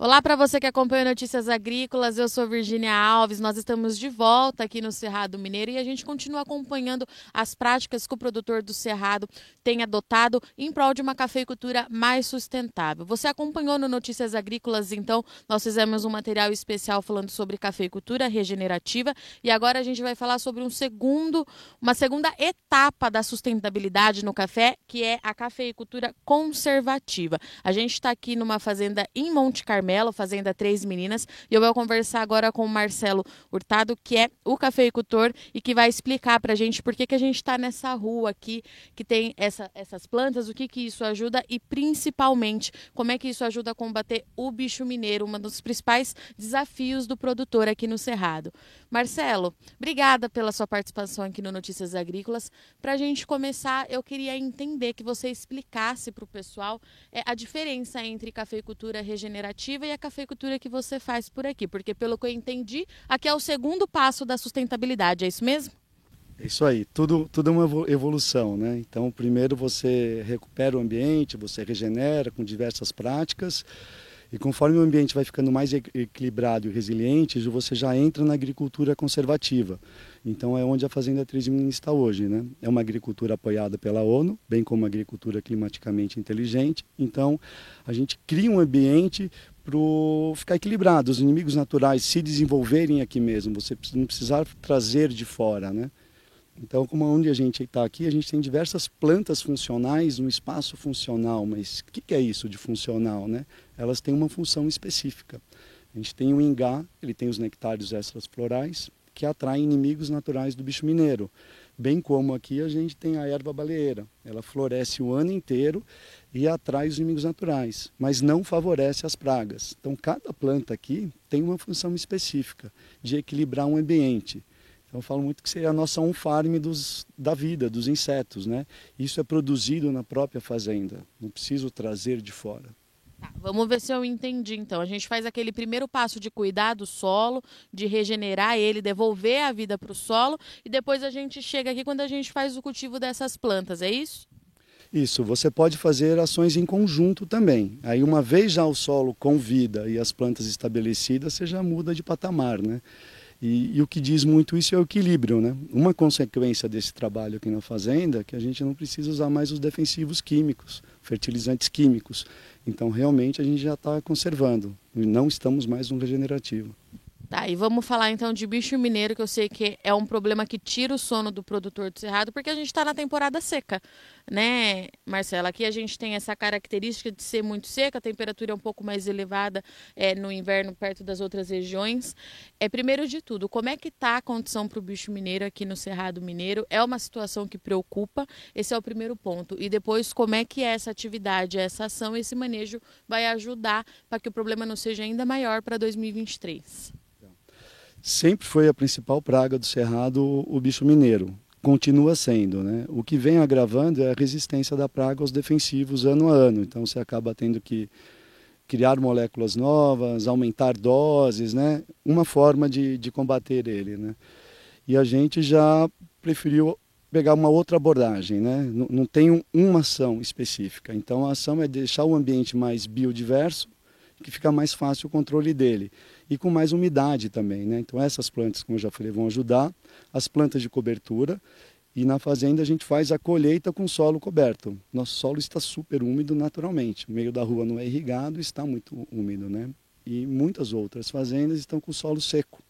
Olá para você que acompanha Notícias Agrícolas, eu sou Virginia Alves. Nós estamos de volta aqui no Cerrado Mineiro e a gente continua acompanhando as práticas que o produtor do Cerrado tem adotado em prol de uma cafeicultura mais sustentável. Você acompanhou no Notícias Agrícolas, então, nós fizemos um material especial falando sobre cafeicultura regenerativa e agora a gente vai falar sobre um segundo, uma segunda etapa da sustentabilidade no café, que é a cafeicultura conservativa. A gente está aqui numa fazenda em Monte Carmelo Carmelo, Fazenda Três Meninas. E eu vou conversar agora com o Marcelo Hurtado, que é o cafeicultor e que vai explicar para a gente por que, que a gente está nessa rua aqui, que tem essa, essas plantas, o que, que isso ajuda e principalmente como é que isso ajuda a combater o bicho mineiro, um dos principais desafios do produtor aqui no Cerrado. Marcelo, obrigada pela sua participação aqui no Notícias Agrícolas. Para a gente começar, eu queria entender que você explicasse para o pessoal é, a diferença entre cafeicultura regenerativa e a cafeicultura que você faz por aqui, porque pelo que eu entendi, aqui é o segundo passo da sustentabilidade, é isso mesmo? É isso aí, tudo, tudo é uma evolução, né? Então, primeiro você recupera o ambiente, você regenera com diversas práticas, e conforme o ambiente vai ficando mais equilibrado e resiliente, você já entra na agricultura conservativa. Então é onde a Fazenda 3 Minas está hoje. Né? É uma agricultura apoiada pela ONU, bem como uma agricultura climaticamente inteligente. Então a gente cria um ambiente para ficar equilibrado, os inimigos naturais se desenvolverem aqui mesmo, você não precisar trazer de fora. Né? Então, como onde a gente está aqui, a gente tem diversas plantas funcionais no espaço funcional. Mas o que, que, é isso de funcional? Né? Elas têm uma função específica. A gente tem o ingá, ele tem os nectários extras florais, que atraem inimigos naturais do bicho mineiro. Bem como aqui a gente tem a erva baleeira. Ela floresce o ano inteiro e atrai os inimigos naturais, mas não favorece as pragas. Então, cada planta aqui tem uma função específica de equilibrar um ambiente. Então eu falo muito que seria a nossa on-farm da vida, dos insetos, né? Isso é produzido na própria fazenda, não preciso trazer de fora. Tá, vamos ver se eu entendi então. A gente faz aquele primeiro passo de cuidar do solo, de regenerar ele, devolver a vida para o solo e depois a gente chega aqui quando a gente faz o cultivo dessas plantas, é isso? Isso, você pode fazer ações em conjunto também. Aí uma vez já o solo com vida e as plantas estabelecidas, você já muda de patamar, né? E, e, o que diz muito isso é o equilíbrio, né? Uma consequência desse trabalho aqui na fazenda é que a gente não precisa usar mais os defensivos químicos, fertilizantes químicos. Então, realmente, a gente já está conservando. Não estamos mais no regenerativo. Tá, e vamos falar então de bicho mineiro, que eu sei que é um problema que tira o sono do produtor do cerrado, porque a gente está na temporada seca, né, Marcela? Aqui a gente tem essa característica de ser muito seca, a temperatura é um pouco mais elevada é, no inverno perto das outras regiões. É primeiro de tudo, como é que está a condição para o bicho mineiro aqui no Cerrado Mineiro? É uma situação que preocupa, esse é o primeiro ponto. E depois, como é que essa atividade, essa ação, esse manejo vai ajudar para que o problema não seja ainda maior para 2023? Sempre foi a principal praga do cerrado o bicho mineiro. Continua sendo, né? O que vem agravando é a resistência da praga aos defensivos ano a ano. Então você acaba tendo que criar moléculas novas, aumentar doses, né? Uma forma de, de combater ele, né? E a gente já preferiu pegar uma outra abordagem, né? Não, não tem uma ação específica. Então a ação é deixar o ambiente mais biodiverso, que fica mais fácil o controle dele e com mais umidade também. Né? Então essas plantas, como eu já falei, vão ajudar. As plantas de cobertura e na fazenda a gente faz a colheita com solo coberto. Nosso solo está super úmido naturalmente. O meio da rua não é irrigado, está muito úmido, né? E muitas outras fazendas estão com solo seco,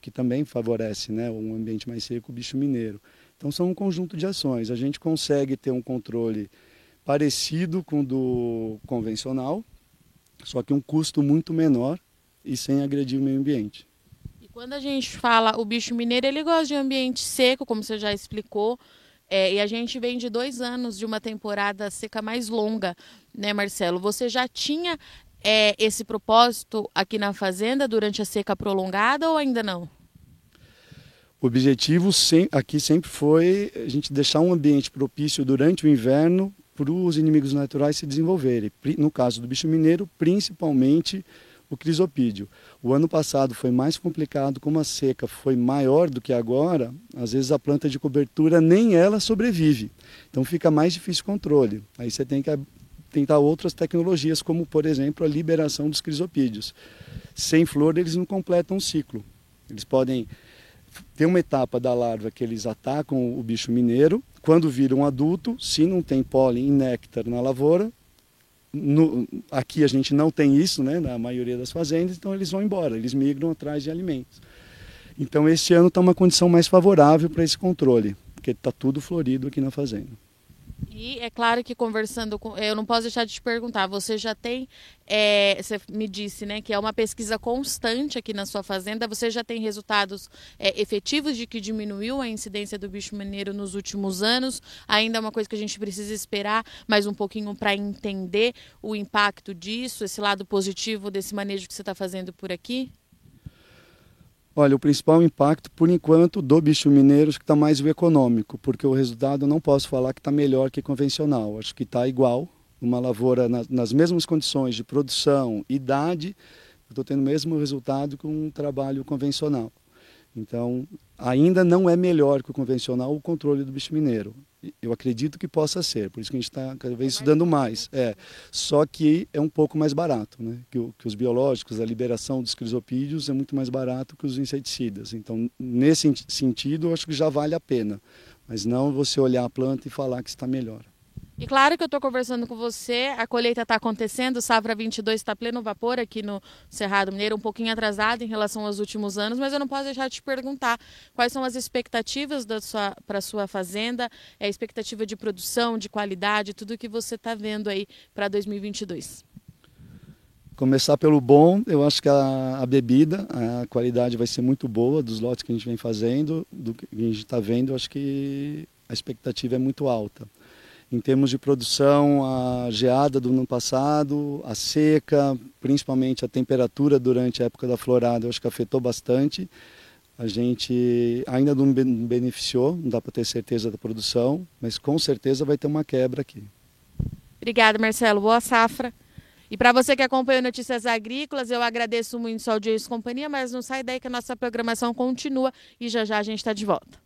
que também favorece, né, um ambiente mais seco, o bicho mineiro. Então são um conjunto de ações. A gente consegue ter um controle parecido com o do convencional, só que um custo muito menor e sem agredir o meio ambiente. E quando a gente fala o bicho mineiro, ele gosta de ambiente seco, como você já explicou, é, e a gente vem de dois anos de uma temporada seca mais longa, né, Marcelo? Você já tinha é, esse propósito aqui na fazenda durante a seca prolongada ou ainda não? O objetivo aqui sempre foi a gente deixar um ambiente propício durante o inverno para os inimigos naturais se desenvolverem. No caso do bicho mineiro, principalmente o crisopídeo. O ano passado foi mais complicado, como a seca foi maior do que agora, às vezes a planta de cobertura nem ela sobrevive. Então fica mais difícil o controle. Aí você tem que tentar outras tecnologias, como por exemplo a liberação dos crisopídeos. Sem flor eles não completam o ciclo. Eles podem ter uma etapa da larva que eles atacam o bicho mineiro. Quando viram adulto, se não tem pólen e néctar na lavoura, no, aqui a gente não tem isso, né, na maioria das fazendas, então eles vão embora, eles migram atrás de alimentos. Então este ano está uma condição mais favorável para esse controle, porque está tudo florido aqui na fazenda. E é claro que conversando com. Eu não posso deixar de te perguntar, você já tem. É, você me disse né, que é uma pesquisa constante aqui na sua fazenda. Você já tem resultados é, efetivos de que diminuiu a incidência do bicho mineiro nos últimos anos? Ainda é uma coisa que a gente precisa esperar mais um pouquinho para entender o impacto disso, esse lado positivo desse manejo que você está fazendo por aqui? Olha, o principal impacto, por enquanto, do bicho mineiro que está mais o econômico, porque o resultado não posso falar que está melhor que convencional. Acho que está igual, uma lavoura nas, nas mesmas condições de produção, idade, estou tendo o mesmo resultado que um trabalho convencional. Então, ainda não é melhor que o convencional o controle do bicho mineiro. Eu acredito que possa ser, por isso que a gente está cada vez estudando mais. É, só que é um pouco mais barato, né? Que, que, os biológicos, a liberação dos crisopídeos é muito mais barato que os inseticidas. Então, nesse sentido, eu acho que já vale a pena. Mas não você olhar a planta e falar que está melhor. E claro que eu estou conversando com você, a colheita está acontecendo, safra 22 está pleno vapor aqui no Cerrado Mineiro, um pouquinho atrasado em relação aos últimos anos, mas eu não posso deixar de te perguntar quais são as expectativas para a sua fazenda, é a expectativa de produção, de qualidade, tudo que você está vendo aí para 2022. Começar pelo bom, eu acho que a, a, bebida, a qualidade vai ser muito boa dos lotes que a gente vem fazendo, do que a gente está vendo, eu acho que a expectativa é muito alta. Em termos de produção, a geada do ano passado, a seca, principalmente a temperatura durante a época da florada, eu acho que afetou bastante. A gente ainda não beneficiou, não dá para ter certeza da produção, mas com certeza vai ter uma quebra aqui. Obrigada, Marcelo. Boa safra. E para você que acompanha Notícias Agrícolas, eu agradeço muito sua audiência e companhia, mas não sai daí que a nossa programação continua e já já a gente está de volta.